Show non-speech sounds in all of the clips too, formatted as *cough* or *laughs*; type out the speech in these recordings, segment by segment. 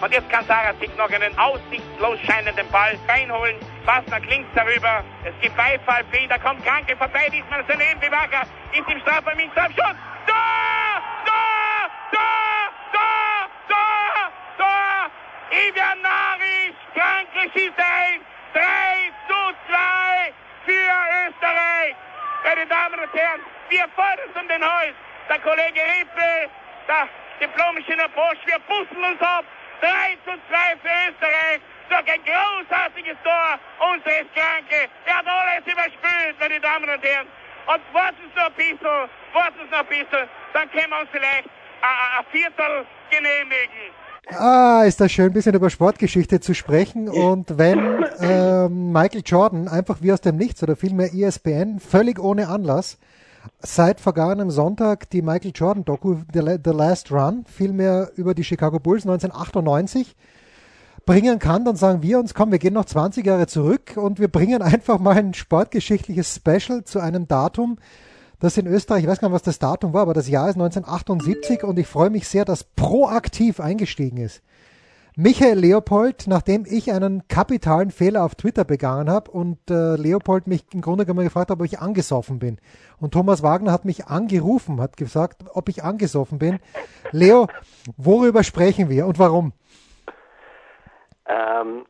Und jetzt kann Sarah sich noch einen aussichtslos scheinenden Ball reinholen. Pass nach links darüber. Es gibt Beifall für ihn. Da kommt Kranke vorbei. Diesmal daneben. Bivaga ist im Strafraum. Im Strafschuss. Tor! Tor! Tor! Tor! Tor! Ivian Naric. Kranke schießt ein. 3 zu 2 für Österreich. Meine Damen und Herren, wir fordern um den Haus. Der Kollege Rippe, der diplomische Bosch, wir bussen uns ab. 3 zu 2 für Österreich. Durch ein großartiges Tor unseres Kranke. Er hat alles überspült, meine Damen und Herren. Und warten Sie noch ein bisschen, warten Sie noch ein bisschen, dann können wir uns vielleicht ein Viertel genehmigen. Ah, ist das schön, ein bisschen über Sportgeschichte zu sprechen. Und wenn ähm, Michael Jordan einfach wie aus dem Nichts oder vielmehr ESPN völlig ohne Anlass seit vergangenem Sonntag die Michael Jordan Doku The, The Last Run, vielmehr über die Chicago Bulls 1998 bringen kann, dann sagen wir uns, komm, wir gehen noch 20 Jahre zurück und wir bringen *laughs* einfach mal ein sportgeschichtliches Special zu einem Datum, das in Österreich, ich weiß gar nicht, was das Datum war, aber das Jahr ist 1978 und ich freue mich sehr, dass proaktiv eingestiegen ist. Michael Leopold, nachdem ich einen kapitalen Fehler auf Twitter begangen habe und äh, Leopold mich im Grunde genommen gefragt hat, ob ich angesoffen bin. Und Thomas Wagner hat mich angerufen, hat gesagt, ob ich angesoffen bin. Leo, worüber sprechen wir und warum? Ähm,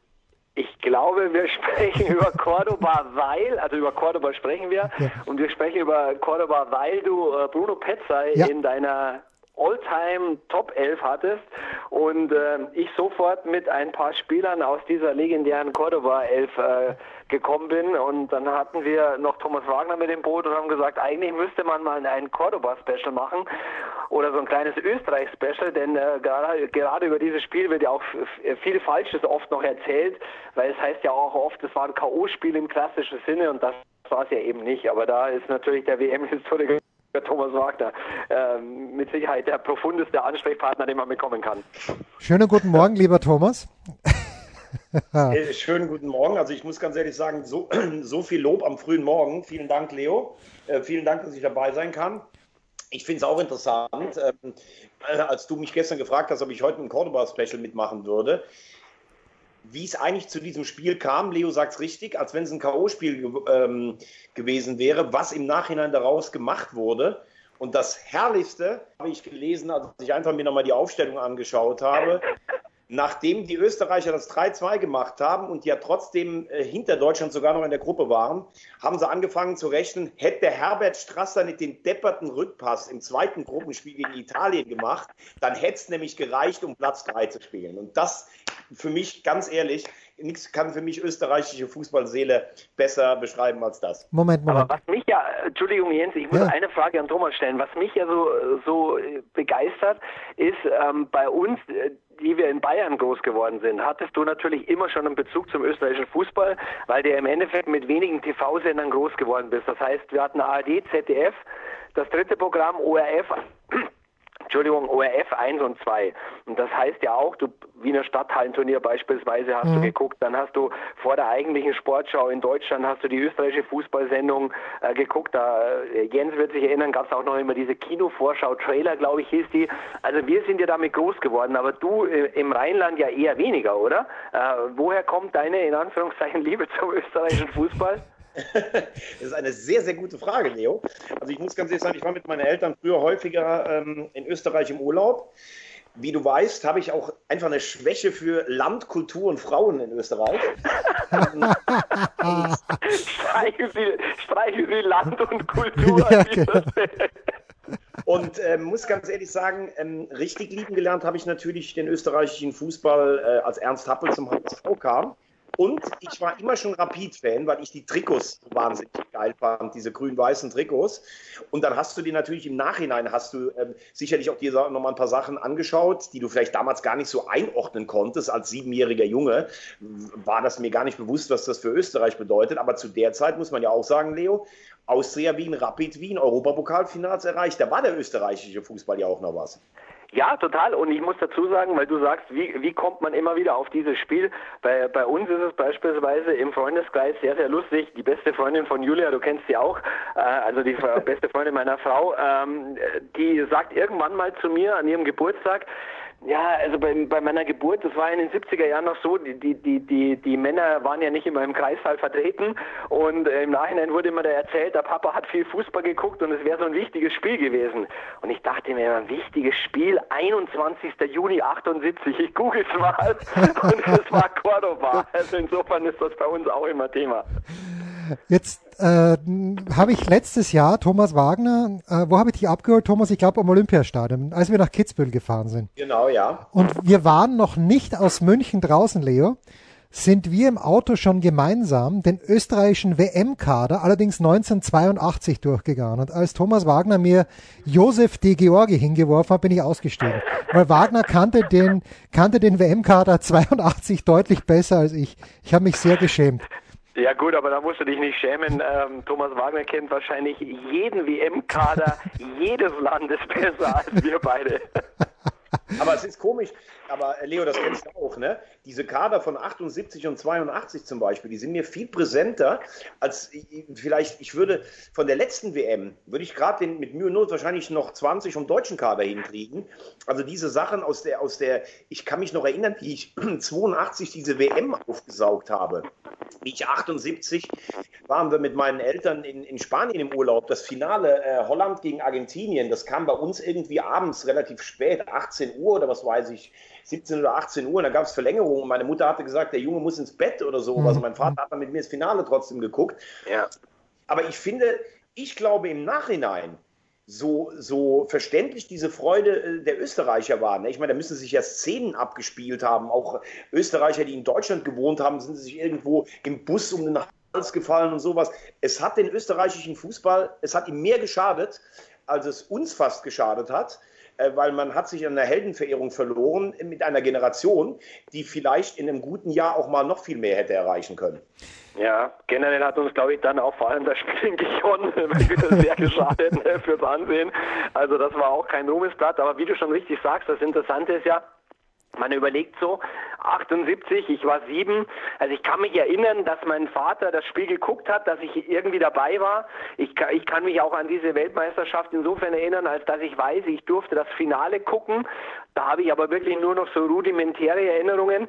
ich glaube, wir *laughs* sprechen über Cordoba, weil, also über Cordoba sprechen wir, ja. und wir sprechen über Cordoba, weil du äh, Bruno Petzai ja. in deiner All-Time Top 11 hattest und äh, ich sofort mit ein paar Spielern aus dieser legendären Cordoba 11 äh, gekommen bin und dann hatten wir noch Thomas Wagner mit dem Boot und haben gesagt, eigentlich müsste man mal ein Cordoba-Special machen oder so ein kleines Österreich-Special, denn äh, gerade, gerade über dieses Spiel wird ja auch viel Falsches oft noch erzählt, weil es heißt ja auch oft, es war ein K.O.-Spiel im klassischen Sinne und das war es ja eben nicht, aber da ist natürlich der WM-Historiker Thomas Wagner, äh, mit Sicherheit der profundeste Ansprechpartner, den man bekommen kann. Schönen guten Morgen, lieber Thomas. *laughs* Schönen guten Morgen. Also ich muss ganz ehrlich sagen, so, *clears throat* so viel Lob am frühen Morgen. Vielen Dank, Leo. Äh, vielen Dank, dass ich dabei sein kann. Ich finde es auch interessant, ähm, äh, als du mich gestern gefragt hast, ob ich heute ein Cordoba-Special mitmachen würde wie es eigentlich zu diesem Spiel kam. Leo sagt es richtig, als wenn es ein K.O.-Spiel ähm, gewesen wäre, was im Nachhinein daraus gemacht wurde. Und das Herrlichste habe ich gelesen, als ich einfach mir nochmal die Aufstellung angeschaut habe nachdem die Österreicher das 3-2 gemacht haben und ja trotzdem äh, hinter Deutschland sogar noch in der Gruppe waren, haben sie angefangen zu rechnen, hätte Herbert Strasser nicht den depperten Rückpass im zweiten Gruppenspiel gegen Italien gemacht, dann hätte es nämlich gereicht, um Platz 3 zu spielen. Und das für mich, ganz ehrlich, nichts kann für mich österreichische Fußballseele besser beschreiben als das. Moment, Moment. Aber was mich ja, Entschuldigung Jens, ich muss ja. eine Frage an Thomas stellen. Was mich ja so, so begeistert, ist ähm, bei uns, äh, die wir in Bayern groß geworden sind, hattest du natürlich immer schon einen Bezug zum österreichischen Fußball, weil du im Endeffekt mit wenigen TV-Sendern groß geworden bist. Das heißt, wir hatten ARD, ZDF, das dritte Programm ORF Entschuldigung, ORF 1 und 2. Und das heißt ja auch, du Wiener Stadthallenturnier beispielsweise hast mhm. du geguckt, dann hast du vor der eigentlichen Sportschau in Deutschland hast du die österreichische Fußballsendung äh, geguckt. Da äh, Jens wird sich erinnern, gab es auch noch immer diese Kinovorschau-Trailer, glaube ich, hieß die. Also wir sind ja damit groß geworden, aber du äh, im Rheinland ja eher weniger, oder? Äh, woher kommt deine in Anführungszeichen Liebe zum österreichischen Fußball? Das ist eine sehr, sehr gute Frage, Leo. Also ich muss ganz ehrlich sagen, ich war mit meinen Eltern früher häufiger ähm, in Österreich im Urlaub. Wie du weißt, habe ich auch einfach eine Schwäche für Land, Kultur und Frauen in Österreich. streichen, Sie, streichen Sie Land und Kultur. Ja, genau. Und äh, muss ganz ehrlich sagen, ähm, richtig lieben gelernt habe ich natürlich den österreichischen Fußball, äh, als Ernst Happel zum HSV kam. Und ich war immer schon Rapid-Fan, weil ich die Trikots wahnsinnig geil fand, diese grün-weißen Trikots. Und dann hast du dir natürlich im Nachhinein, hast du ähm, sicherlich auch dir noch mal ein paar Sachen angeschaut, die du vielleicht damals gar nicht so einordnen konntest. Als siebenjähriger Junge war das mir gar nicht bewusst, was das für Österreich bedeutet. Aber zu der Zeit muss man ja auch sagen, Leo, Austria Wien, Rapid Wien, Europapokalfinals erreicht. Da war der österreichische Fußball ja auch noch was. Ja, total. Und ich muss dazu sagen, weil du sagst, wie, wie kommt man immer wieder auf dieses Spiel? Bei, bei uns ist es beispielsweise im Freundeskreis sehr, sehr lustig. Die beste Freundin von Julia, du kennst sie auch, äh, also die *laughs* beste Freundin meiner Frau, ähm, die sagt irgendwann mal zu mir an ihrem Geburtstag, ja, also bei, bei meiner Geburt, das war in den 70er Jahren noch so, die, die, die, die, die Männer waren ja nicht immer im Kreissaal vertreten und äh, im Nachhinein wurde immer da erzählt, der Papa hat viel Fußball geguckt und es wäre so ein wichtiges Spiel gewesen. Und ich dachte mir, ein wichtiges Spiel, 21. Juni 78, ich google es mal *laughs* und es war Cordoba. Also insofern ist das bei uns auch immer Thema. Jetzt äh, habe ich letztes Jahr Thomas Wagner, äh, wo habe ich dich abgeholt, Thomas? Ich glaube am Olympiastadion, als wir nach Kitzbühel gefahren sind. Genau, ja. Und wir waren noch nicht aus München draußen, Leo. Sind wir im Auto schon gemeinsam den österreichischen WM-Kader, allerdings 1982 durchgegangen. Und als Thomas Wagner mir Josef de Georgi hingeworfen hat, bin ich ausgestiegen. Weil Wagner kannte den, kannte den WM-Kader 82 deutlich besser als ich. Ich habe mich sehr geschämt. Ja gut, aber da musst du dich nicht schämen. Ähm, Thomas Wagner kennt wahrscheinlich jeden WM-Kader *laughs* jedes Landes besser als wir beide. *laughs* Aber es ist komisch, aber Leo, das kennst du auch, ne? Diese Kader von 78 und 82 zum Beispiel, die sind mir viel präsenter als vielleicht, ich würde von der letzten WM, würde ich gerade mit Mühe und Not wahrscheinlich noch 20 vom deutschen Kader hinkriegen. Also diese Sachen aus der, aus der, ich kann mich noch erinnern, wie ich *clears throat* 82 diese WM aufgesaugt habe. Wie ich 78 waren wir mit meinen Eltern in, in Spanien im Urlaub. Das Finale äh, Holland gegen Argentinien, das kam bei uns irgendwie abends relativ spät, 18 Uhr oder was weiß ich, 17 oder 18 Uhr. Und da gab es Verlängerungen. Meine Mutter hatte gesagt, der Junge muss ins Bett oder so. Mhm. Also mein Vater hat dann mit mir das Finale trotzdem geguckt. Ja. Aber ich finde, ich glaube im Nachhinein, so, so verständlich diese Freude äh, der Österreicher war. Ne? Ich meine, da müssen sich ja Szenen abgespielt haben. Auch Österreicher, die in Deutschland gewohnt haben, sind sich irgendwo im Bus um den Hals gefallen und sowas. Es hat den österreichischen Fußball, es hat ihm mehr geschadet, als es uns fast geschadet hat. Äh, weil man hat sich an der Heldenverehrung verloren mit einer Generation, die vielleicht in einem guten Jahr auch mal noch viel mehr hätte erreichen können. Ja, generell hat uns, glaube ich, dann auch vor allem das Spiel *laughs* in Gijon sehr geschadet ne, fürs Ansehen. Also das war auch kein Ruhmesblatt, aber wie du schon richtig sagst, das Interessante ist ja, man überlegt so, 78, ich war sieben. Also ich kann mich erinnern, dass mein Vater das Spiel geguckt hat, dass ich irgendwie dabei war. Ich ich kann mich auch an diese Weltmeisterschaft insofern erinnern, als dass ich weiß, ich durfte das Finale gucken. Da habe ich aber wirklich nur noch so rudimentäre Erinnerungen.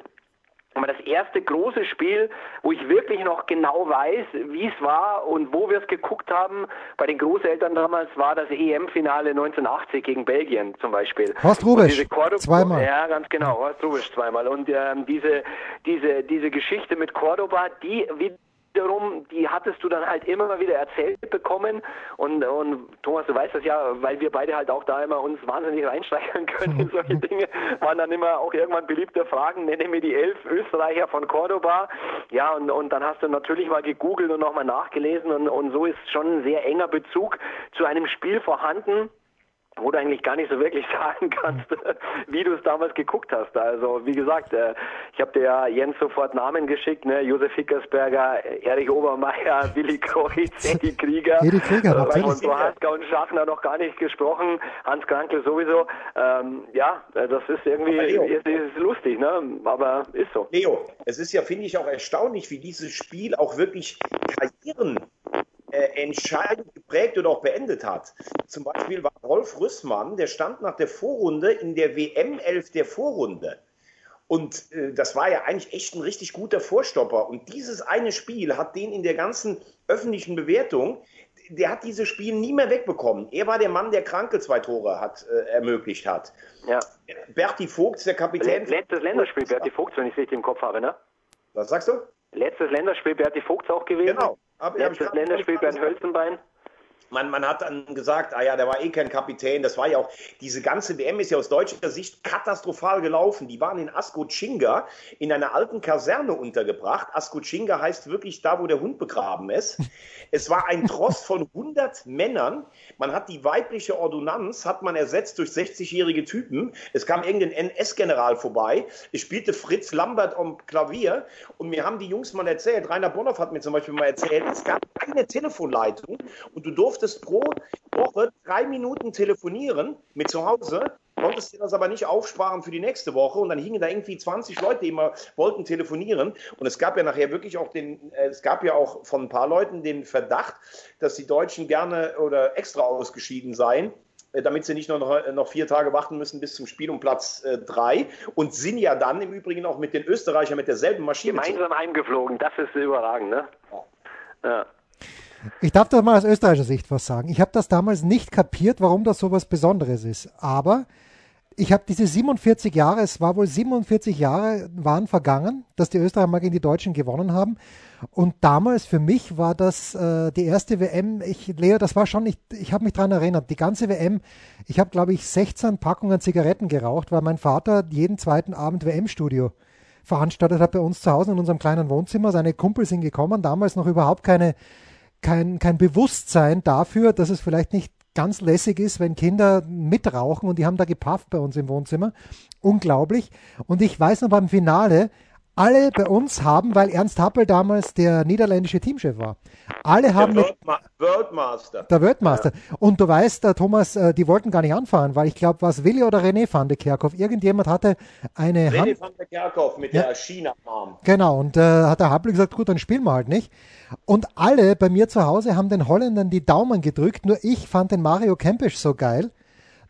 Aber das erste große Spiel, wo ich wirklich noch genau weiß, wie es war und wo wir es geguckt haben, bei den Großeltern damals war das EM-Finale 1980 gegen Belgien zum Beispiel. Horst Rubisch, zweimal. Ja, ganz genau, Horst Rubisch zweimal. Und ähm, diese, diese, diese Geschichte mit Cordoba, die, wie wiederum, die hattest du dann halt immer wieder erzählt bekommen. Und, und Thomas, du weißt das ja, weil wir beide halt auch da immer uns wahnsinnig reinsteigern können in solche *laughs* Dinge, waren dann immer auch irgendwann beliebte Fragen, nenne mir die elf Österreicher von Cordoba, ja und, und dann hast du natürlich mal gegoogelt und nochmal nachgelesen. Und, und so ist schon ein sehr enger Bezug zu einem Spiel vorhanden, wo du eigentlich gar nicht so wirklich *laughs* sagen kannst, wie du es damals geguckt hast. Also wie gesagt, äh, ich habe dir ja Jens sofort Namen geschickt, ne? Josef Hickersberger, Erich Obermeier, *laughs* Willi Kreuz, Eddie Krieger. Eddie Krieger, natürlich. Und Prohaska und Schachner noch gar nicht gesprochen, Hans Krankel sowieso. Ähm, ja, äh, das ist irgendwie ist, ist lustig, ne? aber ist so. Leo, es ist ja, finde ich, auch erstaunlich, wie dieses Spiel auch wirklich Karrieren äh, entscheidend geprägt oder auch beendet hat. Zum Beispiel war Rolf Rüssmann, der stand nach der Vorrunde in der WM-11 der Vorrunde. Und äh, das war ja eigentlich echt ein richtig guter Vorstopper. Und dieses eine Spiel hat den in der ganzen öffentlichen Bewertung, der hat dieses Spiel nie mehr wegbekommen. Er war der Mann, der Kranke zwei Tore hat, äh, ermöglicht hat. Ja. Berti Vogt, der Kapitän. Letztes Länderspiel, Berti Vogt, wenn ich es richtig im Kopf habe, ne? Was sagst du? Letztes Länderspiel Berti Vogt auch gewesen. Genau. Hab, Letztes hab Länderspiel Bernd Hölzenbein. Man, man hat dann gesagt, ah ja, der war eh kein Kapitän. Das war ja auch, diese ganze WM ist ja aus deutscher Sicht katastrophal gelaufen. Die waren in Ascochinga in einer alten Kaserne untergebracht. Ascochinga heißt wirklich da, wo der Hund begraben ist. Es war ein Tross von 100 Männern. Man hat die weibliche Ordonnanz, hat man ersetzt durch 60-jährige Typen. Es kam irgendein NS-General vorbei. Es spielte Fritz Lambert am Klavier. Und mir haben die Jungs mal erzählt, Rainer Bonhoff hat mir zum Beispiel mal erzählt, es gab keine Telefonleitung und du durftest pro Woche drei Minuten telefonieren mit zu Hause konntest dir das aber nicht aufsparen für die nächste Woche und dann hingen da irgendwie 20 Leute, die immer wollten telefonieren und es gab ja nachher wirklich auch den, äh, es gab ja auch von ein paar Leuten den Verdacht, dass die Deutschen gerne oder extra ausgeschieden seien äh, damit sie nicht nur noch, noch, vier Tage warten müssen bis zum Spiel um Platz äh, drei und sind ja dann im Übrigen auch mit den Österreichern mit derselben Maschine. Gemeinsam heimgeflogen, das ist überragend, ne? Ja. ja. Ich darf doch mal aus österreichischer Sicht was sagen. Ich habe das damals nicht kapiert, warum das so was Besonderes ist. Aber ich habe diese 47 Jahre, es war wohl 47 Jahre waren vergangen, dass die Österreicher mal gegen die Deutschen gewonnen haben. Und damals für mich war das äh, die erste WM. Ich, Leo, das war schon, ich, ich habe mich daran erinnert, die ganze WM, ich habe, glaube ich, 16 Packungen Zigaretten geraucht, weil mein Vater jeden zweiten Abend WM-Studio veranstaltet hat bei uns zu Hause in unserem kleinen Wohnzimmer. Seine Kumpel sind gekommen, damals noch überhaupt keine, kein, kein Bewusstsein dafür, dass es vielleicht nicht ganz lässig ist, wenn Kinder mitrauchen und die haben da gepafft bei uns im Wohnzimmer. Unglaublich. Und ich weiß noch beim Finale, alle bei uns haben, weil Ernst Happel damals der niederländische Teamchef war. Alle haben der Worldma Worldmaster. Der Worldmaster. Ja. Und du weißt, der Thomas, äh, die wollten gar nicht anfahren, weil ich glaube, was Willi oder René van de Kerkhoff, irgendjemand hatte eine René Hand van de Kerkhoff mit ja. der China-Arm. Genau, und äh, hat der Happel gesagt, gut, dann spielen wir halt nicht. Und alle bei mir zu Hause haben den Holländern die Daumen gedrückt, nur ich fand den Mario Kempes so geil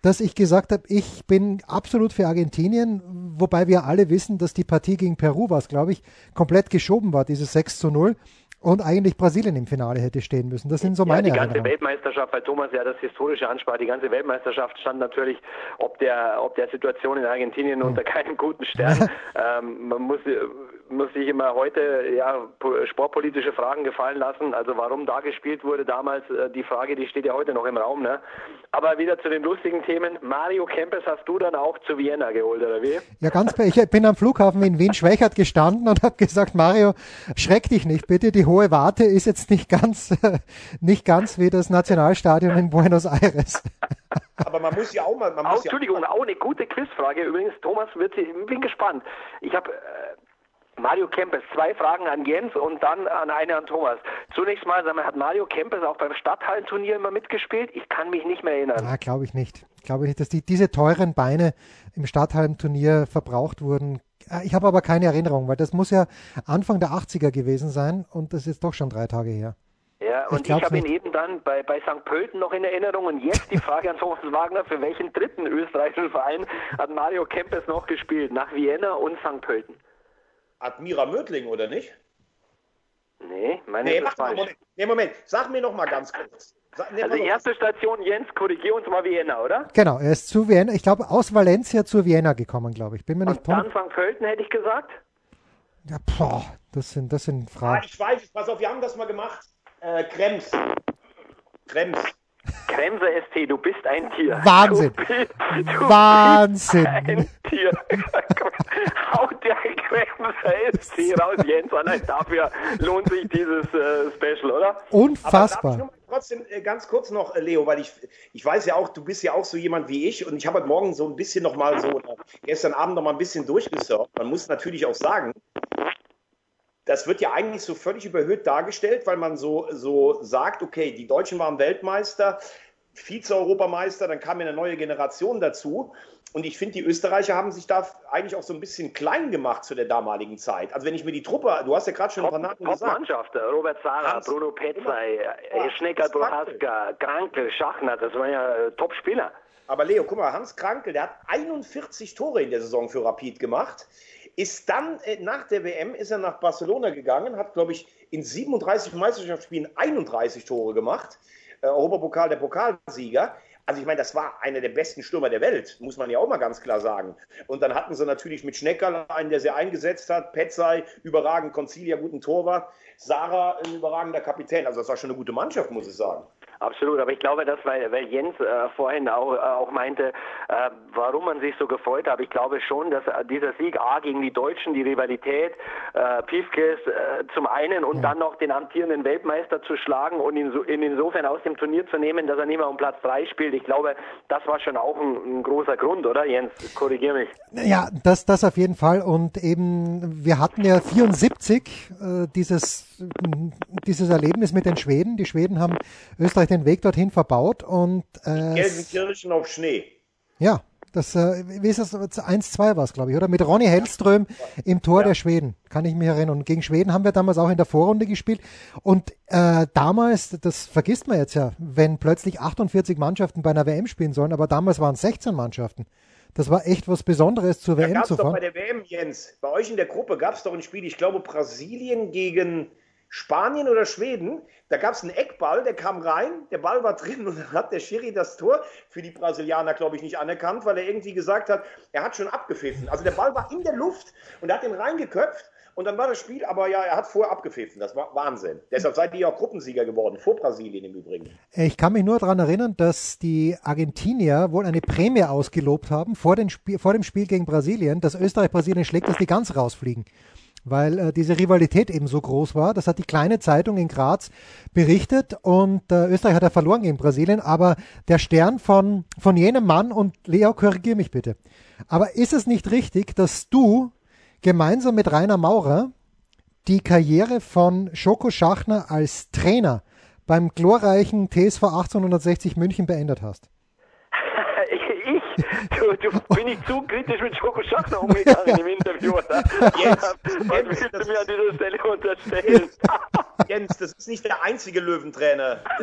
dass ich gesagt habe, ich bin absolut für Argentinien, wobei wir alle wissen, dass die Partie gegen Peru war, glaube ich, komplett geschoben war, dieses 6 zu 0 und eigentlich Brasilien im Finale hätte stehen müssen. Das sind so meine ja, die ganze Weltmeisterschaft, weil Thomas ja das historische ansprach, die ganze Weltmeisterschaft stand natürlich ob der, ob der Situation in Argentinien hm. unter keinem guten Stern. *laughs* ähm, man muss muss sich immer heute ja, sportpolitische Fragen gefallen lassen. Also warum da gespielt wurde damals, äh, die Frage, die steht ja heute noch im Raum. Ne? Aber wieder zu den lustigen Themen. Mario Kempes hast du dann auch zu Vienna geholt, oder wie? Ja, ganz Ich bin am Flughafen in Wien-Schwächert gestanden und habe gesagt, Mario, schreck dich nicht bitte. Die hohe Warte ist jetzt nicht ganz, *laughs* nicht ganz wie das Nationalstadion in Buenos Aires. *laughs* Aber man muss ja auch mal. Man muss oh, Entschuldigung, ja auch, auch eine gute Quizfrage. Übrigens, Thomas wird sie, ich bin gespannt. Ich habe äh, Mario Kempes, zwei Fragen an Jens und dann an eine an Thomas. Zunächst mal, sag mal, hat Mario Kempes auch beim Stadthallenturnier immer mitgespielt? Ich kann mich nicht mehr erinnern. Ja, glaube ich nicht. Glaube ich nicht, dass die, diese teuren Beine im Stadthallenturnier verbraucht wurden. Äh, ich habe aber keine Erinnerung, weil das muss ja Anfang der 80er gewesen sein und das ist doch schon drei Tage her. Ja, und ich, ich habe ihn eben dann bei, bei St. Pölten noch in Erinnerung. Und jetzt die Frage an Thomas Wagner, für welchen dritten österreichischen Verein hat Mario Kempes noch gespielt? Nach Vienna und St. Pölten? Admira Mödling, oder nicht? Nee, meine nee, ist falsch. Moment. Nee, Moment, sag mir noch mal ganz kurz. Also erste Station, Jens, korrigier uns mal Vienna, oder? Genau, er ist zu Vienna, ich glaube aus Valencia zu Vienna gekommen, glaube ich. Bin mir nicht Und dann. Pölten, hätte ich gesagt. Ja, boah, das sind, das sind Fragen. Ah, ich weiß, pass auf, wir haben das mal gemacht. Äh, Krems. Krems. Kremser ST, du bist ein Tier. Wahnsinn. Du bist, du Wahnsinn. ein Tier. *laughs* Haut der Kremser ST raus, Jens. Allein dafür lohnt sich dieses äh, Special, oder? Unfassbar. Trotzdem äh, ganz kurz noch, äh, Leo, weil ich, ich weiß ja auch, du bist ja auch so jemand wie ich und ich habe heute Morgen so ein bisschen noch mal so, gestern Abend noch mal ein bisschen durchgesurft. Man muss natürlich auch sagen, das wird ja eigentlich so völlig überhöht dargestellt, weil man so, so sagt, okay, die Deutschen waren Weltmeister, Vize-Europameister, dann kam eine neue Generation dazu. Und ich finde, die Österreicher haben sich da eigentlich auch so ein bisschen klein gemacht zu der damaligen Zeit. Also wenn ich mir die Truppe, du hast ja gerade schon Top, ein paar Namen gesagt. Mannschaft, Robert Sara, Hans, Bruno Petzai, ja, Schnecker, Prohaska, Krankel, Schachner, das waren ja äh, Top-Spieler. Aber Leo, guck mal, Hans Krankel, der hat 41 Tore in der Saison für Rapid gemacht. Ist dann äh, nach der WM ist er nach Barcelona gegangen, hat, glaube ich, in 37 Meisterschaftsspielen 31 Tore gemacht. Äh, Europapokal der Pokalsieger. Also ich meine, das war einer der besten Stürmer der Welt, muss man ja auch mal ganz klar sagen. Und dann hatten sie natürlich mit Schnecker einen, der sie eingesetzt hat, Petzai, überragend, Concilia, guten Torwart, Sarah, ein überragender Kapitän. Also das war schon eine gute Mannschaft, muss ich sagen. Absolut. Aber ich glaube, dass, weil, weil Jens äh, vorhin auch, äh, auch meinte, äh, warum man sich so gefreut hat. Ich glaube schon, dass äh, dieser Sieg A gegen die Deutschen, die Rivalität, äh, Piefkes äh, zum einen und ja. dann noch den amtierenden Weltmeister zu schlagen und ihn, so, ihn insofern aus dem Turnier zu nehmen, dass er nicht mehr um Platz 3 spielt. Ich glaube, das war schon auch ein, ein großer Grund, oder Jens? Korrigier mich. Ja, das, das auf jeden Fall. Und eben, wir hatten ja 74 äh, dieses, dieses Erlebnis mit den Schweden. Die Schweden haben Österreich den Weg dorthin verbaut und äh, Gelsenkirchen auf Schnee. Ja, das, äh, wie ist das? 1-2 war es, glaube ich, oder? Mit Ronny Hellström im Tor ja. der Schweden, kann ich mich erinnern. Und gegen Schweden haben wir damals auch in der Vorrunde gespielt. Und äh, damals, das vergisst man jetzt ja, wenn plötzlich 48 Mannschaften bei einer WM spielen sollen, aber damals waren es 16 Mannschaften. Das war echt was Besonderes zur da WM zu fahren. Doch bei der WM, Jens, bei euch in der Gruppe gab es doch ein Spiel, ich glaube Brasilien gegen Spanien oder Schweden, da gab es einen Eckball, der kam rein, der Ball war drin und dann hat der Schiri das Tor für die Brasilianer, glaube ich, nicht anerkannt, weil er irgendwie gesagt hat, er hat schon abgepfiffen. Also der Ball war in der Luft und er hat den reingeköpft und dann war das Spiel, aber ja, er hat vorher abgepfiffen. Das war Wahnsinn. Deshalb seid ihr auch Gruppensieger geworden, vor Brasilien im Übrigen. Ich kann mich nur daran erinnern, dass die Argentinier wohl eine Prämie ausgelobt haben vor, Spiel, vor dem Spiel gegen Brasilien, dass Österreich Brasilien schlägt, dass die ganz rausfliegen weil äh, diese Rivalität eben so groß war. Das hat die kleine Zeitung in Graz berichtet und äh, Österreich hat ja verloren gegen Brasilien, aber der Stern von, von jenem Mann und Leo, korrigier mich bitte. Aber ist es nicht richtig, dass du gemeinsam mit Rainer Maurer die Karriere von Schoko Schachner als Trainer beim glorreichen TSV 1860 München beendet hast? Du, du bin ich zu kritisch mit Schoko Schachner umgegangen im Interview, oder? *laughs* Jens, Was willst du mir an dieser Stelle unterstellen? *laughs* Jens, das ist nicht der einzige Löwentrainer. *laughs*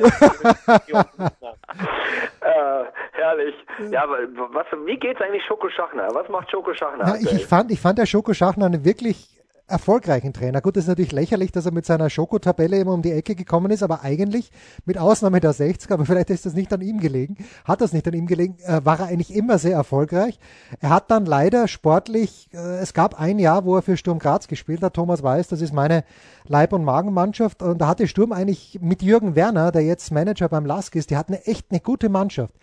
äh, herrlich. Ja, aber was, wie geht's eigentlich Schoko Schachner? Was macht Schoko Schachner? Na, ich, fand, ich fand der Schoko Schachner eine wirklich erfolgreichen Trainer. Gut, das ist natürlich lächerlich, dass er mit seiner Schokotabelle immer um die Ecke gekommen ist, aber eigentlich, mit Ausnahme der 60er, aber vielleicht ist das nicht an ihm gelegen, hat das nicht an ihm gelegen, äh, war er eigentlich immer sehr erfolgreich. Er hat dann leider sportlich, äh, es gab ein Jahr, wo er für Sturm Graz gespielt hat, Thomas weiß, das ist meine Leib- und Magenmannschaft und da hatte Sturm eigentlich mit Jürgen Werner, der jetzt Manager beim Lask ist, die hatten echt eine gute Mannschaft.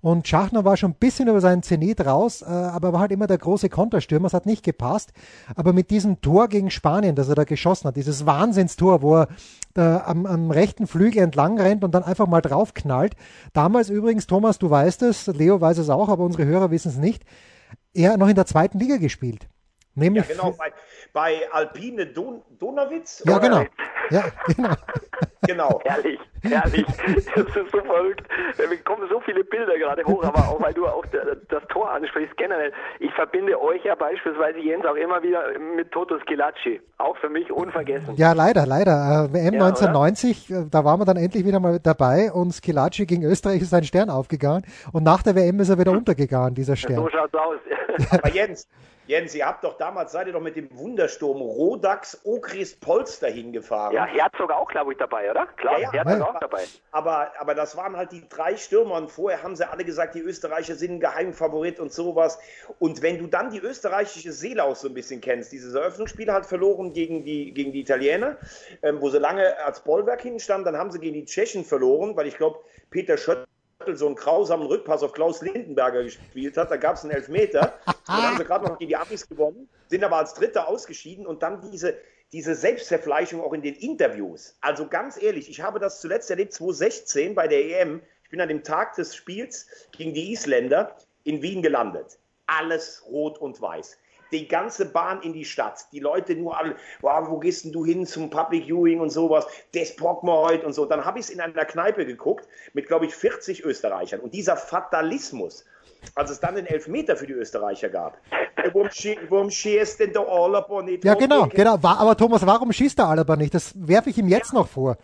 Und Schachner war schon ein bisschen über seinen Zenit raus, äh, aber war halt immer der große Konterstürmer, es hat nicht gepasst. Aber mit diesem Tor gegen Spanien, das er da geschossen hat, dieses Wahnsinnstor, wo er da am, am rechten Flügel entlang rennt und dann einfach mal draufknallt. Damals übrigens, Thomas, du weißt es, Leo weiß es auch, aber unsere Hörer wissen es nicht, er noch in der zweiten Liga gespielt. Nämlich ja, genau, bei, bei Alpine Don Donawitz? Ja, genau. Ja, *laughs* genau. Genau. *laughs* herrlich, herrlich. Das ist so verrückt. Wir kommen so viele Bilder gerade hoch, aber auch weil du auch das Tor ansprichst, generell. Ich verbinde euch ja beispielsweise, Jens, auch immer wieder mit Toto Skilacci. Auch für mich unvergessen. Ja, leider, leider. WM ja, 1990, oder? Äh, da waren wir dann endlich wieder mal dabei und Skilacci gegen Österreich ist ein Stern aufgegangen und nach der WM ist er wieder untergegangen, dieser Stern. so schaut's aus. *laughs* aber Jens, Jens, ihr habt doch damals, seid ihr doch mit dem Wundersturm Rodax Okris Polster hingefahren. Ja, Herzog auch, glaube ich, dabei, oder? Klar, ja, ja, Herzog ja. auch dabei. Aber, aber das waren halt die drei Stürmer und vorher haben sie alle gesagt, die Österreicher sind ein Geheimfavorit und sowas. Und wenn du dann die österreichische Seele auch so ein bisschen kennst, dieses Eröffnungsspiel hat verloren gegen die, gegen die Italiener, ähm, wo sie lange als Bollwerk hinstanden, dann haben sie gegen die Tschechen verloren, weil ich glaube, Peter Schött so einen grausamen Rückpass auf Klaus Lindenberger gespielt hat. Da gab es einen Elfmeter. *laughs* dann haben sie gerade noch gegen die Amis gewonnen, sind aber als Dritter ausgeschieden und dann diese, diese Selbstverfleischung auch in den Interviews. Also ganz ehrlich, ich habe das zuletzt erlebt 2016 bei der EM. Ich bin an dem Tag des Spiels gegen die Isländer in Wien gelandet. Alles rot und weiß die ganze Bahn in die Stadt. Die Leute nur alle, wow, wo gehst denn du hin zum Public Viewing und sowas? Das bocken wir heute und so. Dann habe ich es in einer Kneipe geguckt mit, glaube ich, 40 Österreichern. Und dieser Fatalismus, als es dann den Elfmeter für die Österreicher gab. Warum, schie warum schießt denn der Alaba nicht? Ja, genau, genau. Aber Thomas, warum schießt der Alaba nicht? Das werfe ich ihm jetzt ja. noch vor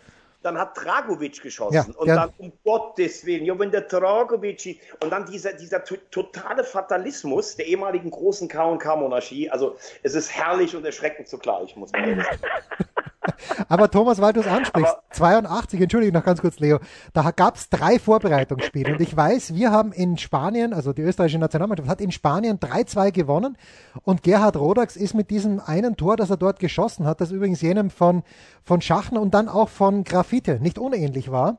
dann hat Dragovic geschossen ja, und ja. dann um Gottes Willen, ja, wenn der Dragovic und dann dieser, dieser totale Fatalismus der ehemaligen großen K&K-Monarchie, also es ist herrlich und erschreckend zugleich, muss man *laughs* sagen. Aber Thomas, weil du es ansprichst, Aber 82, entschuldige noch ganz kurz, Leo, da gab es drei Vorbereitungsspiele und ich weiß, wir haben in Spanien, also die österreichische Nationalmannschaft hat in Spanien 3-2 gewonnen und Gerhard Rodax ist mit diesem einen Tor, das er dort geschossen hat, das übrigens jenem von, von Schachen und dann auch von Graffite nicht unähnlich war,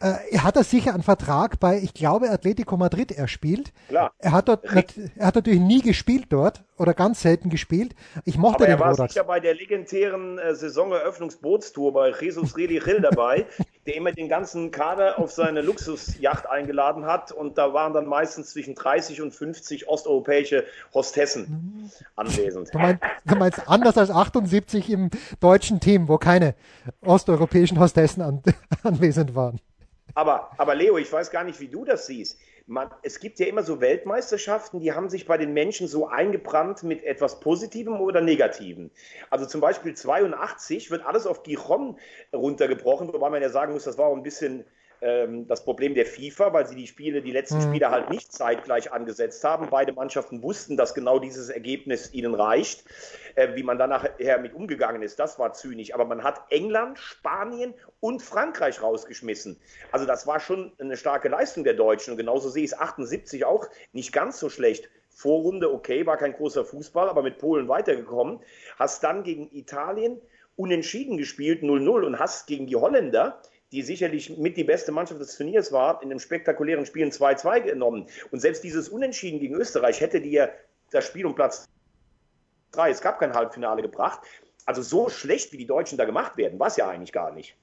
er hat er sicher einen Vertrag bei, ich glaube, Atletico Madrid erspielt. Klar. Er hat dort, er hat natürlich nie gespielt dort oder ganz selten gespielt. Ich mochte Aber den er war Rodax. sicher bei der legendären äh, Saisoneröffnungsbootstour bei Jesus Redi Hill dabei, *laughs* der immer den ganzen Kader auf seine Luxusjacht eingeladen hat und da waren dann meistens zwischen 30 und 50 osteuropäische Hostessen anwesend. Du meinst, du meinst anders als 78 im deutschen Team, wo keine osteuropäischen Hostessen an, *laughs* anwesend waren. Aber, aber Leo, ich weiß gar nicht, wie du das siehst. Man, es gibt ja immer so Weltmeisterschaften, die haben sich bei den Menschen so eingebrannt mit etwas Positivem oder Negativem. Also zum Beispiel 82 wird alles auf Gijon runtergebrochen, wobei man ja sagen muss, das war auch ein bisschen ähm, das Problem der FIFA, weil sie die Spiele, die letzten Spiele halt nicht zeitgleich angesetzt haben. Beide Mannschaften wussten, dass genau dieses Ergebnis ihnen reicht. Äh, wie man dann nachher mit umgegangen ist, das war zynisch. Aber man hat England, Spanien und Frankreich rausgeschmissen. Also das war schon eine starke Leistung der Deutschen. Und genauso sehe ich es 78 auch nicht ganz so schlecht. Vorrunde, okay, war kein großer Fußball, aber mit Polen weitergekommen. Hast dann gegen Italien unentschieden gespielt, 0-0, und hast gegen die Holländer die sicherlich mit die beste Mannschaft des Turniers war, in einem spektakulären Spiel ein 2-2 genommen. Und selbst dieses Unentschieden gegen Österreich hätte dir das Spiel um Platz 3, es gab kein Halbfinale gebracht. Also so schlecht, wie die Deutschen da gemacht werden, war es ja eigentlich gar nicht.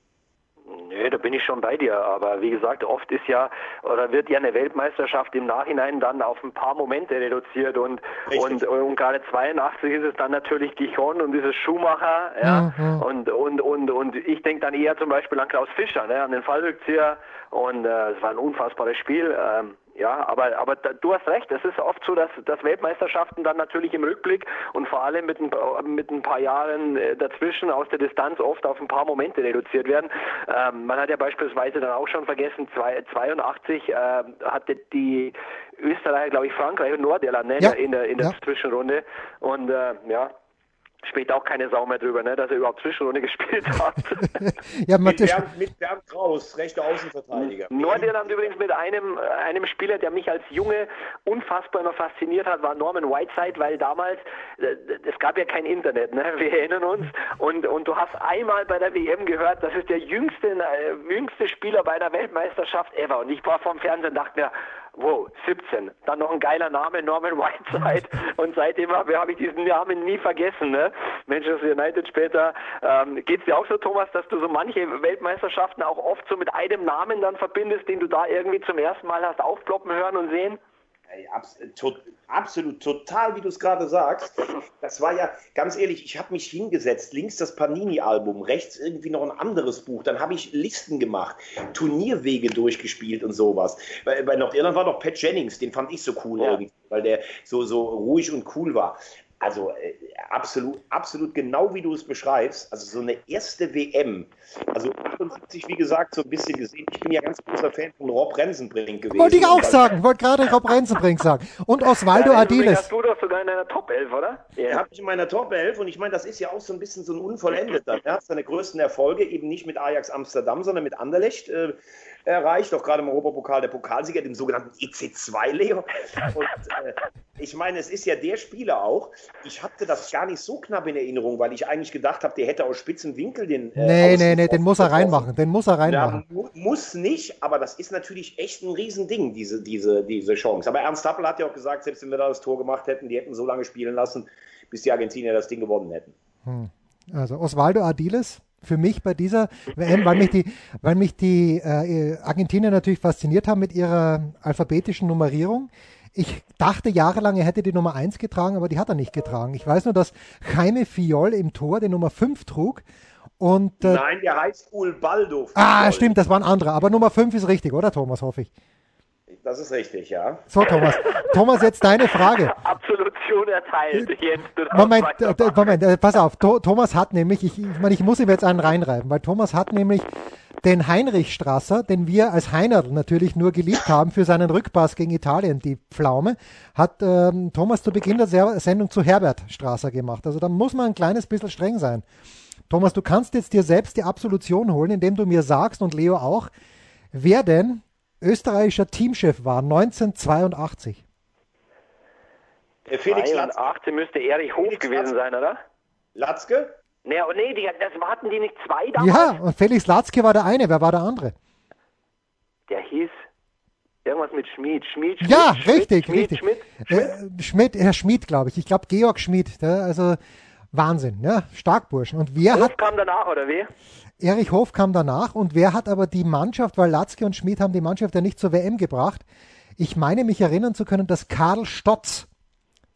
Nee, da bin ich schon bei dir. Aber wie gesagt, oft ist ja oder wird ja eine Weltmeisterschaft im Nachhinein dann auf ein paar Momente reduziert und und, und gerade 82 ist es dann natürlich Gijon und dieses Schumacher, ja. Mhm. Und und und und ich denke dann eher zum Beispiel an Klaus Fischer, ne, an den Fallrückzieher und äh, es war ein unfassbares Spiel. Ähm, ja, aber, aber da, du hast recht, es ist oft so, dass, dass Weltmeisterschaften dann natürlich im Rückblick und vor allem mit ein, mit ein paar Jahren äh, dazwischen aus der Distanz oft auf ein paar Momente reduziert werden. Ähm, man hat ja beispielsweise dann auch schon vergessen, zwei, 82 äh, hatte die Österreicher, glaube ich, Frankreich und Nordirland ne, Ja. in der, in der Ja. Zwischenrunde. Und äh, ja, später auch keine Sau mehr drüber, ne, dass er überhaupt Zwischenrunde *laughs* gespielt hat. Ja, Mit Matthias, Bernd, mit Bernd Kraus, rechter Außenverteidiger. Nordirland übrigens mit einem, äh, einem Spieler, der mich als Junge unfassbar immer fasziniert hat, war Norman Whiteside, weil damals, äh, es gab ja kein Internet, ne? *laughs* wir erinnern uns, und, und du hast einmal bei der WM gehört, das ist der jüngste, äh, jüngste Spieler bei der Weltmeisterschaft ever. Und ich war vorm Fernsehen und dachte mir, wow, 17, dann noch ein geiler Name, Norman *laughs* Whiteside, und seitdem habe hab ich diesen Namen nie vergessen. Ne? Manchester United später. Ähm, Geht es dir auch so, Thomas, dass du so manche Weltmeisterschaften auch oft so mit einem Namen dann verbindest, den du da irgendwie zum ersten Mal hast aufploppen hören und sehen? Ey, abs to absolut, total, wie du es gerade sagst. Das war ja, ganz ehrlich, ich habe mich hingesetzt, links das Panini-Album, rechts irgendwie noch ein anderes Buch. Dann habe ich Listen gemacht, Turnierwege durchgespielt und sowas. Bei, bei Nordirland war doch Pat Jennings, den fand ich so cool Ja. irgendwie, weil der so, so ruhig und cool war. Also äh, absolut, absolut genau wie du es beschreibst. Also so eine erste WM. Also 78, wie gesagt, so ein bisschen gesehen. Ich bin ja ganz großer Fan von Rob Rensenbrink gewesen. wollte ich auch sagen, wollte gerade Rob Renzenbrink sagen. Und Osvaldo Ja, übrigens Adiles. hast du doch sogar in deiner Top 11, oder? Er hat mich in meiner Top 11 und ich meine, das ist ja auch so ein bisschen so ein Unvollendeter. Er hat seine größten Erfolge eben nicht mit Ajax Amsterdam, sondern mit Anderlecht äh, erreicht, auch gerade im Europapokal der Pokalsieger, dem sogenannten EC2 Leo. *laughs* Und äh, ich meine, es ist ja der Spieler auch. Ich hatte das gar nicht so knapp in Erinnerung, weil ich eigentlich gedacht habe, der hätte aus spitzen Winkel den. Äh, Nee, Außen- nee, nee, den muss er reinmachen. Den muss er ja, reinmachen. mu muss nicht, aber das ist natürlich echt ein Riesending, diese, diese, diese Chance. Aber Ernst Happel hat ja auch gesagt, selbst wenn wir da das Tor gemacht hätten, die hätten so lange spielen lassen, bis die Argentinier das Ding gewonnen hätten. Also Osvaldo Adiles für mich bei dieser WM, weil mich die, weil mich die äh, Argentinier natürlich fasziniert haben mit ihrer alphabetischen Nummerierung. Ich dachte jahrelang, er hätte die Nummer 1 getragen, aber die hat er nicht getragen. Ich weiß nur, dass Jaime Fiol im Tor die Nummer 5 trug. Und äh, Nein, der heißt Ulbaldo. ah, stimmt, das war ein anderer. Aber Nummer 5 ist richtig, oder Thomas, hoffe ich. Das ist richtig, ja. So, Thomas. Thomas, jetzt deine Frage. *laughs* Absolution erteilt, darfst Moment, äh, Moment, äh, pass auf. Tho Thomas hat nämlich, ich, ich meine, ich muss ihm jetzt einen reinreiben, weil Thomas hat nämlich den Heinrich Strasser, den wir als Heinerl natürlich nur geliebt haben für seinen Rückpass gegen Italien, die Pflaume, hat ähm, Thomas zu Beginn der Sendung zu Herbert Strasser gemacht. Also da muss man ein kleines bisschen streng sein. Thomas, du kannst jetzt dir selbst die Absolution holen, indem du mir sagst und Leo auch, wer denn österreichischer Teamchef war 1982. Äh, Felix Latz 82 müsste Erich Hof Felix gewesen Latz- sein, oder? Latzke? Nee, oh nee, die, das hatten die nicht zwei damals? Ja, und Felix Latzke war der eine, wer war der andere? Der hieß irgendwas mit Schmid. Schmid, Schmid Ja, Schmid, richtig, Schmid, richtig. Schmidt, Schmidt? Äh, Schmidt, Herr Schmid, glaube ich. Ich glaube Georg Schmid. Also Wahnsinn, ja, Starkburschen. Und wer Hof hat, kam danach, oder wie? Erich Hof kam danach und wer hat aber die Mannschaft, weil Latzke und Schmid haben die Mannschaft ja nicht zur WM gebracht. Ich meine mich erinnern zu können, dass Karl Stotz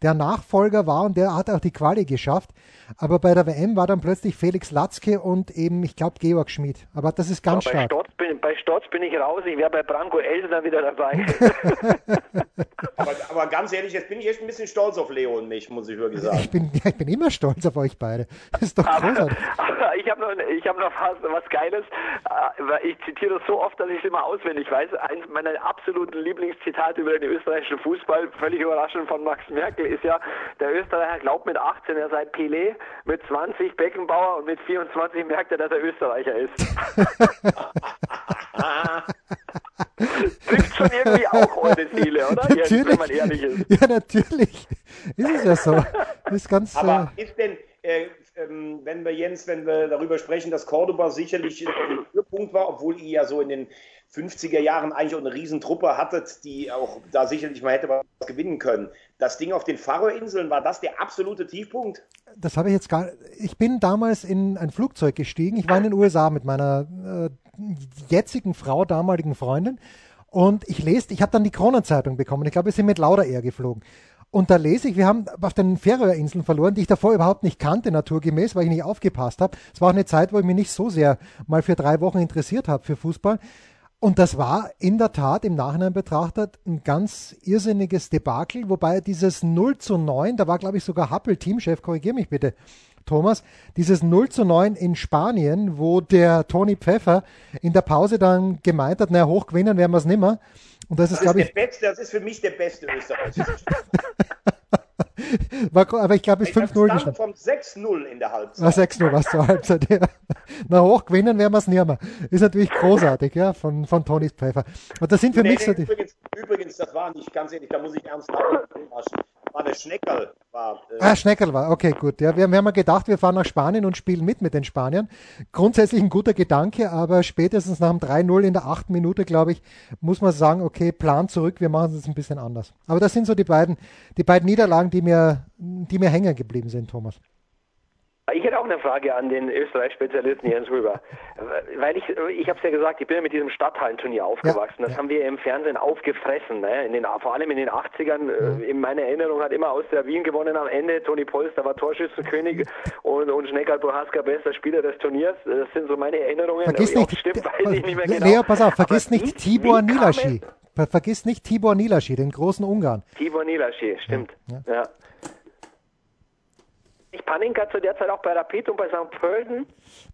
der Nachfolger war und der hat auch die Quali geschafft. Aber bei der WM war dann plötzlich Felix Latzke und eben, ich glaube, Georg Schmid. Aber das ist ganz ja, bei stark. Bin, bei Stotz bin ich raus, ich wäre bei Branko Else dann wieder dabei. *laughs* aber, aber, ganz ehrlich, jetzt bin ich echt ein bisschen stolz auf Leo und mich, muss ich wirklich sagen. Ich bin, ich bin immer stolz auf euch beide. Das ist doch großartig. Aber, ich habe noch, hab noch was, was Geiles. Äh, ich zitiere das so oft, dass ich es immer auswendig weiß. Eines meiner absoluten Lieblingszitate über den österreichischen Fußball, völlig überraschend von Max Merkel, ist ja, der Österreicher glaubt mit 18, er sei Pelé, mit 20 Beckenbauer und mit 24 merkt er, dass er Österreicher ist. Trifft schon irgendwie auch eure Seele, oder? Natürlich. Jetzt, wenn man ehrlich ist. Ja, natürlich. Ist es ja so. Ist ganz, Aber äh, ist denn, äh, ähm, wenn wir Jens, wenn wir darüber sprechen, dass Cordoba sicherlich ein Höhepunkt war, obwohl ihr ja so in den 50er Jahren eigentlich auch eine Riesentruppe hattet, die auch da sicherlich mal hätte was gewinnen können. Das Ding auf den Faro-Inseln, war das der absolute Tiefpunkt? Das habe ich jetzt gar Ich bin damals in ein Flugzeug gestiegen. Ich war in den USA mit meiner äh, jetzigen Frau, damaligen Freundin. Und ich lese, ich habe dann die Kronenzeitung bekommen. Ich glaube, wir sind mit Lauda Air geflogen. Und da lese ich, wir haben auf den Färöerinseln verloren, die ich davor überhaupt nicht kannte, naturgemäß, weil ich nicht aufgepasst habe. Es war auch eine Zeit, wo ich mich nicht so sehr mal für drei Wochen interessiert habe für Fußball. Und das war in der Tat im Nachhinein betrachtet ein ganz irrsinniges Debakel, wobei dieses 0 zu 9, da war glaube ich sogar Happel Teamchef, korrigier mich bitte, Thomas, dieses 0 zu 9 in Spanien, wo der Toni Pfeffer in der Pause dann gemeint hat, naja, hochgewinnen werden wir es nimmer. Und das, das ist, glaube ich. Beste, das ist für mich der beste Österreicher. *laughs* War, aber ich glaube, es ist 5-0 gestanden. vom 6-0 in der Halbzeit. Ah, 6-0 war es zur Halbzeit, ja. Na, hoch gewinnen werden wir es nicht mehr. Ist natürlich großartig, ja, von, von Toni Pfeiffer. Und das sind für nee, mich nee, so die... Übrigens, übrigens, das war nicht, ganz ehrlich, da muss ich ernst nachdenken war der Schneckerl. War, äh ah, Schneckerl war, okay, gut. Ja, wir, wir haben ja gedacht, wir fahren nach Spanien und spielen mit mit den Spaniern. Grundsätzlich ein guter Gedanke, aber spätestens nach dem 3-0 in der achten Minute, glaube ich, muss man sagen, okay, Plan zurück, wir machen es ein bisschen anders. Aber das sind so die beiden, die beiden Niederlagen, die mir, die mir hängen geblieben sind, Thomas. Ich hätte auch eine Frage an den Österreich-Spezialisten Jens Rüber. Weil ich, ich habe es ja gesagt, ich bin ja mit diesem Stadthallenturnier aufgewachsen. Ja, das ja. haben wir im Fernsehen aufgefressen. Ne? In den, vor allem in den 80ern. Äh, ja. In meiner Erinnerung hat immer aus der Wien gewonnen am Ende. Toni Polster war Torschützenkönig und, und Schnecker Bohaska bester Spieler des Turniers. Das sind so meine Erinnerungen. Vergiss nicht, stimmt, weiß ich nicht mehr genau. Leo, pass auf, vergiss nicht Tibor Nilaschi. Vergiss nicht Tibor Nilaschi, den großen Ungarn. Tibor Nilaschi, stimmt. ja. Ist Panenka zu der Zeit auch bei Rapid und bei St. Pölten?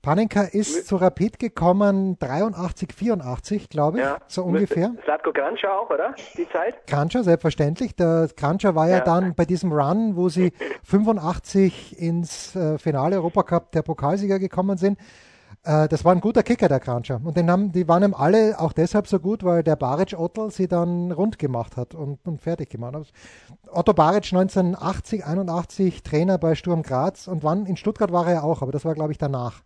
Panenka ist mit, zu Rapid gekommen 83, 84, glaube ich, ja, so ungefähr. Slatko Kranča auch, oder? Die Zeit? Kranča, selbstverständlich. Der Kranča war ja, ja dann bei diesem Run, wo sie *laughs* 85 ins äh, Finale Europacup der Pokalsieger gekommen sind. Äh, das war ein guter Kicker, der Krancher. Und den haben, die waren ihm alle auch deshalb so gut, weil der Baric Otto sie dann rund gemacht hat und, und fertig gemacht hat. Otto Baric 1980, 81 Trainer bei Sturm Graz und wann in Stuttgart war er auch, aber das war glaube ich danach.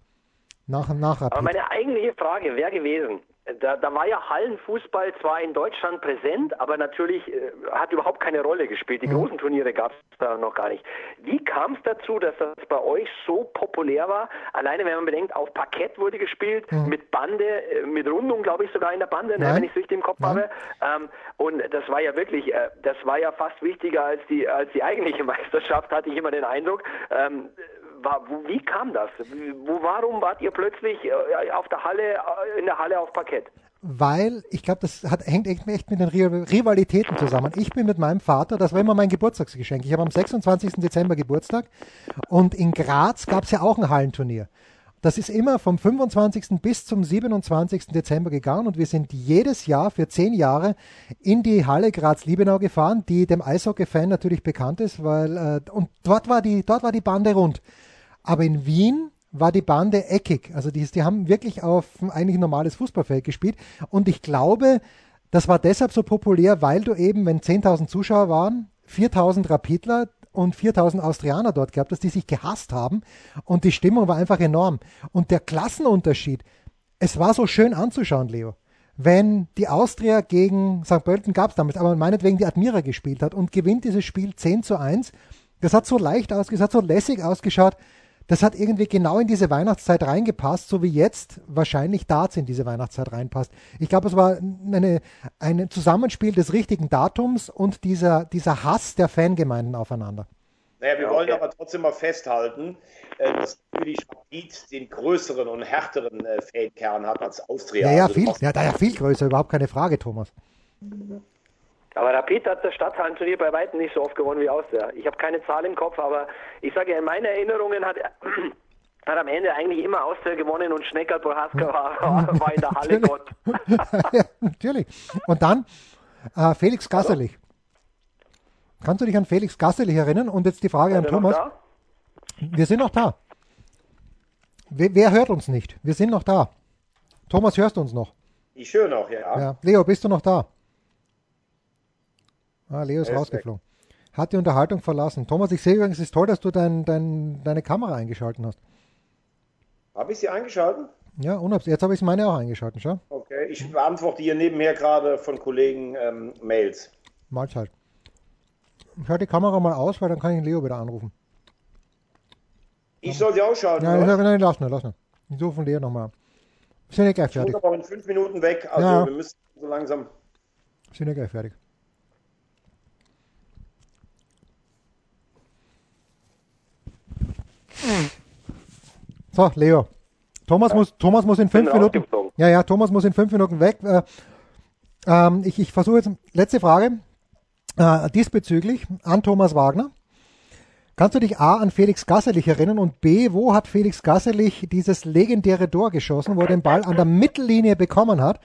Nach, nach Aber meine eigentliche Frage wäre gewesen, da, da war ja Hallenfußball zwar in Deutschland präsent, aber natürlich äh, hat überhaupt keine Rolle gespielt. Die mhm. großen Turniere gab es da noch gar nicht. Wie kam es dazu, dass das bei euch so populär war? Alleine, wenn man bedenkt, auf Parkett wurde gespielt, mhm. mit Bande, äh, mit Rundung, glaube ich, sogar in der Bande, ne, wenn ich es richtig im Kopf Nein. habe. Ähm, und das war ja wirklich, äh, das war ja fast wichtiger als die, als die eigentliche *laughs* Meisterschaft, hatte ich immer den Eindruck. Ähm, wie kam das? Warum wart ihr plötzlich äh, auf der Halle, äh, in der Halle auf Parkett? Weil, ich glaube, das hat, hängt echt, echt mit den Rivalitäten zusammen. Ich bin mit meinem Vater, das war immer mein Geburtstagsgeschenk. Ich habe am 26. Dezember Geburtstag und in Graz gab es ja auch ein Hallenturnier. Das ist immer vom 25. bis zum 27. Dezember gegangen und wir sind jedes Jahr für zehn Jahre in die Halle Graz-Liebenau gefahren, die dem Eishockey-Fan natürlich bekannt ist, weil äh, und dort war die dort war die Bande rund. Aber in Wien war die Bande eckig. Also die, die haben wirklich auf eigentlich ein normales Fußballfeld gespielt. Und ich glaube, das war deshalb so populär, weil du eben, wenn 10.000 Zuschauer waren, 4.000 Rapidler und 4.000 Austrianer dort gehabt hast, die sich gehasst haben. Und die Stimmung war einfach enorm. Und der Klassenunterschied, es war so schön anzuschauen, Leo wenn die Austria gegen St. Pölten gab es damals, aber meinetwegen die Admira gespielt hat und gewinnt dieses Spiel 10 zu 1. Das hat so leicht ausgeschaut, so lässig ausgeschaut. Das hat irgendwie genau in diese Weihnachtszeit reingepasst, so wie jetzt wahrscheinlich Darts in diese Weihnachtszeit reinpasst. Ich glaube, es war eine, ein Zusammenspiel des richtigen Datums und dieser, dieser Hass der Fangemeinden aufeinander. Naja, wir ja, wollen aber trotzdem mal festhalten, äh, dass natürlich Rapid den größeren und härteren äh, Fankern hat als Austria. Ja, ja, also, viel, ja, da ja viel größer, überhaupt keine Frage, Thomas. Aber Rapid hat das Stadthallenturnier bei weitem nicht so oft gewonnen wie Austria. Ich habe keine Zahl im Kopf, aber ich sage ja, in meinen Erinnerungen hat *clears throat* hat am Ende eigentlich immer Austria gewonnen und Schnecker Prohaska war, war in der Halle Gott. *laughs* ja, natürlich. Und dann äh, Felix Gasserlich. Kannst du dich an Felix Gasselich erinnern? Und jetzt die Frage an Thomas. Wir sind noch da. Wer, wer, hört uns nicht? Wir sind noch da. Thomas, hörst du uns noch? Ich höre noch, ja. ja. Leo, bist du noch da? Ah, Leo ist, ist rausgeflogen. Weg. Hat die Unterhaltung verlassen. Thomas, ich sehe übrigens, es ist toll, dass du dein, dein, deine Kamera eingeschaltet hast. Habe ich sie eingeschaltet? Ja, unabs jetzt habe ich meine auch eingeschaltet, schau. Okay, ich beantworte hier nebenher gerade von Kollegen ähm, Mails. Mahlzeit. Ich schalte die Kamera mal aus, weil dann kann ich Leo wieder anrufen. Ich soll sie ausschalten, Ja, oder? nein, lass nur, lass nur. Ich suche von Leo nochmal. Wir sind ja gleich fertig. Ich muss aber in fünf Minuten weg, also ja. wir müssen so langsam... Wir sind ja gleich fertig. So, Leo. Thomas, ja. muss, Thomas muss in fünf Minuten. Ja, ja, Thomas muss in fünf Minuten weg. Äh, ähm, ich ich versuche jetzt. Letzte Frage äh, diesbezüglich an Thomas Wagner. Kannst du dich A an Felix Gasselich erinnern und B, wo hat Felix Gasselich dieses legendäre Tor geschossen, wo er den Ball an der Mittellinie bekommen hat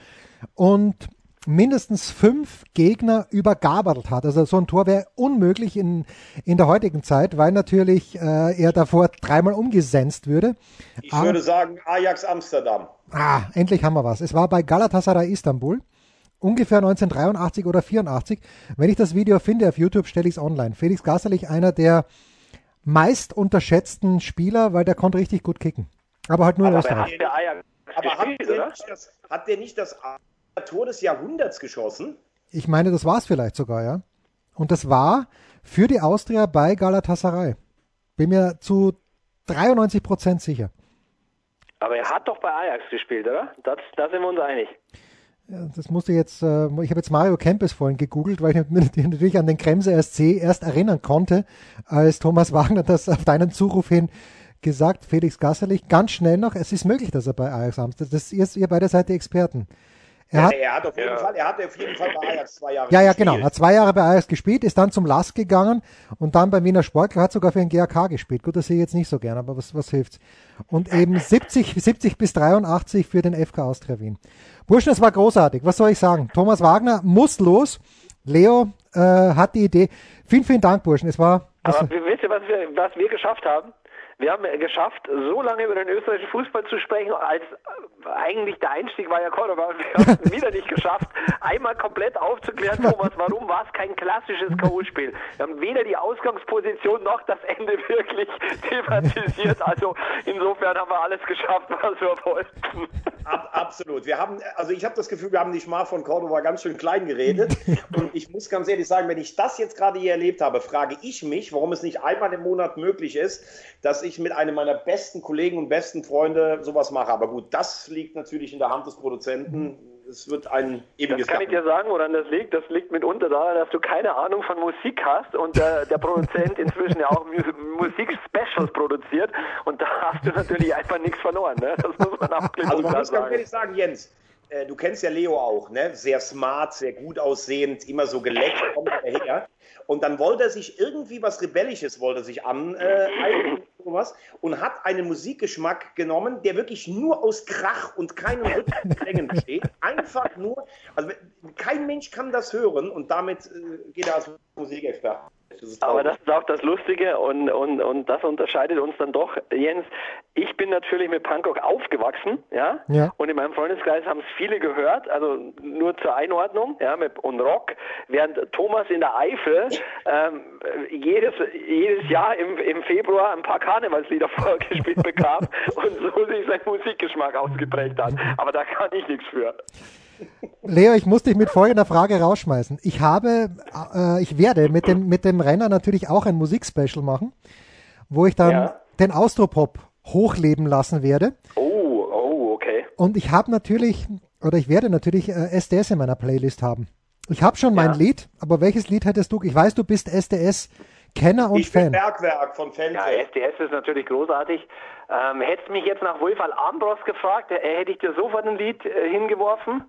und mindestens fünf Gegner übergabert hat. Also so ein Tor wäre unmöglich in, in der heutigen Zeit, weil natürlich äh, er davor dreimal umgesenzt würde. Ich Aber, würde sagen Ajax Amsterdam. Ah, endlich haben wir was. Es war bei Galatasaray Istanbul ungefähr 1983 oder 84. Wenn ich das Video finde auf YouTube, stelle ich es online. Felix Gasserlich, einer der meist unterschätzten Spieler, weil der konnte richtig gut kicken. Aber halt nur aber in Österreich. Aber hat der, das, hat der nicht das Tor des Jahrhunderts geschossen? Ich meine, das war es vielleicht sogar, ja. Und das war für die Austria bei Galatasaray. Bin mir zu 93 Prozent sicher. Aber er hat doch bei Ajax gespielt, oder? Das, da sind wir uns einig. Das musste jetzt, äh, ich habe jetzt Mario Kempes vorhin gegoogelt, weil ich mich *laughs* natürlich an den Kremse SC erst erinnern konnte, als Thomas Wagner das auf deinen Zuruf hin gesagt, Felix Gasserlich, ganz schnell noch, es ist möglich, dass er bei Ajax Amsterdam, das ist ihr beide seid die Experten. Er hat, er hat auf jeden ja. Fall, er hat auf jeden Fall bei Ajax zwei Jahre Ja, ja, gespielt. genau. Er hat zwei Jahre bei Ajax gespielt, ist dann zum Last gegangen und dann beim Wiener Sportler hat sogar für den GAK gespielt. Gut, das sehe ich jetzt nicht so gern, aber was, was hilft's? Und eben *laughs* 70, 70 bis 83 für den FK Austria Wien. Burschen, es war großartig. Was soll ich sagen? Thomas Wagner muss los. Leo äh, hat die Idee. Vielen, vielen Dank, Burschen. Es war. Aber wisst ihr, was wir, was wir geschafft haben? Wir haben geschafft, so lange über den österreichischen Fußball zu sprechen, als eigentlich der Einstieg war ja Cordoba wir haben es *laughs* wieder nicht geschafft, einmal komplett aufzuklären, Thomas, warum war es kein klassisches K.O.-Spiel. Wir haben weder die Ausgangsposition noch das Ende *laughs* wirklich thematisiert. Also insofern haben wir alles geschafft, was wir wollten. Ab, absolut. Wir haben, also ich habe das Gefühl, wir haben die Schmach von Cordoba ganz schön klein geredet. Und ich muss ganz ehrlich sagen, wenn ich das jetzt gerade hier erlebt habe, frage ich mich, warum es nicht einmal im Monat möglich ist, dass ich mit einem meiner besten Kollegen und besten Freunde sowas mache. Aber gut, das liegt natürlich in der Hand des Produzenten. Es wird ein ewiges. Das kann ich dir sagen, woran das liegt. Das liegt mitunter daran, dass du keine Ahnung von Musik hast und äh, der Produzent *laughs* inzwischen ja auch Musik-Specials produziert und da hast du natürlich einfach nichts verloren. Ne? Das muss man auch Also man muss ganz ehrlich sagen, Jens, äh, du kennst ja Leo auch, ne? Sehr smart, sehr gut aussehend, immer so geleckt, kommt daher. Und dann wollte er sich irgendwie was Rebellisches wollte sich an äh, *laughs* sowas und hat einen Musikgeschmack genommen, der wirklich nur aus Krach und keinen Rhythmusklängen besteht. Einfach nur, also kein Mensch kann das hören und damit äh, geht er als Musikexperte. Das Aber das ist auch das Lustige und, und, und das unterscheidet uns dann doch, Jens. Ich bin natürlich mit Punkrock aufgewachsen, ja? ja. Und in meinem Freundeskreis haben es viele gehört, also nur zur Einordnung, ja, mit, und Rock, während Thomas in der Eifel ähm, jedes, jedes Jahr im, im Februar ein paar Karnevalslieder *laughs* vorgespielt bekam und so sich sein Musikgeschmack ausgeprägt hat. Aber da kann ich nichts für. Leo, ich muss dich mit folgender Frage rausschmeißen. Ich habe, äh, ich werde mit dem, mit dem Renner natürlich auch ein Musikspecial machen, wo ich dann ja. den Austropop hochleben lassen werde. Oh, oh, okay. Und ich habe natürlich, oder ich werde natürlich äh, SDS in meiner Playlist haben. Ich habe schon mein Lied, aber welches Lied hättest du? Ich weiß, du bist SDS Kenner und ich Fan. Bin Bergwerk von Fans. Ja, SDS ist natürlich großartig. Ähm, hättest mich jetzt nach Wolfal Ambros gefragt, äh, hätte ich dir sofort ein Lied äh, hingeworfen.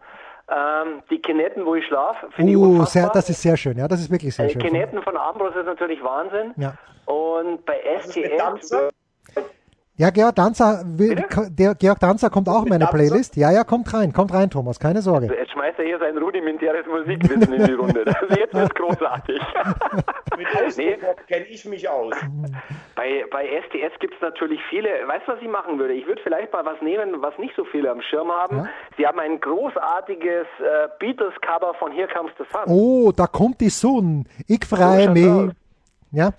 Ähm, die Kinetten, wo ich schlafe, finde uh, ich sehr, Das ist sehr schön, ja, das ist wirklich sehr äh, schön. Kinetten von Ambros ist natürlich Wahnsinn. Ja. Und bei STS ja, Georg Danzer, will, der Georg Danzer kommt auch in meine Playlist. Ja, ja, kommt rein, kommt rein, Thomas, keine Sorge. Jetzt schmeißt er hier sein rudimentäres Musikwissen in die Runde. Also jetzt wird großartig. *laughs* Mit nee. kenne ich mich aus. Bei, bei STS gibt es natürlich viele, weißt du, was ich machen würde? Ich würde vielleicht mal was nehmen, was nicht so viele am Schirm haben. Ja? Sie haben ein großartiges äh, Beatles-Cover von Here Comes the Sun. Oh, da kommt die Sonne. Ich freue mich. Ja.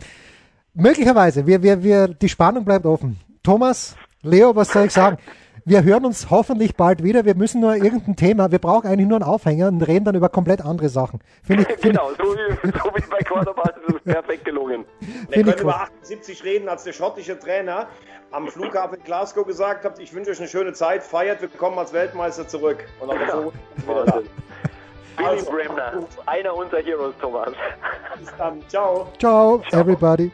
Möglicherweise, wir, wir, wir, die Spannung bleibt offen. Thomas, Leo, was soll ich sagen? Wir hören uns hoffentlich bald wieder. Wir müssen nur irgendein Thema, wir brauchen eigentlich nur einen Aufhänger und reden dann über komplett andere Sachen. Find ich, find genau, so wie, so wie bei Quarterback ist es perfekt gelungen. Wir können über 78 reden, als der schottische Trainer am Flughafen Glasgow gesagt hat, ich wünsche euch eine schöne Zeit, feiert, wir kommen als Weltmeister zurück. Und dann ja, so Billy also, Bremner, einer unserer Heroes, Thomas. Bis dann, ciao. Ciao, ciao. everybody.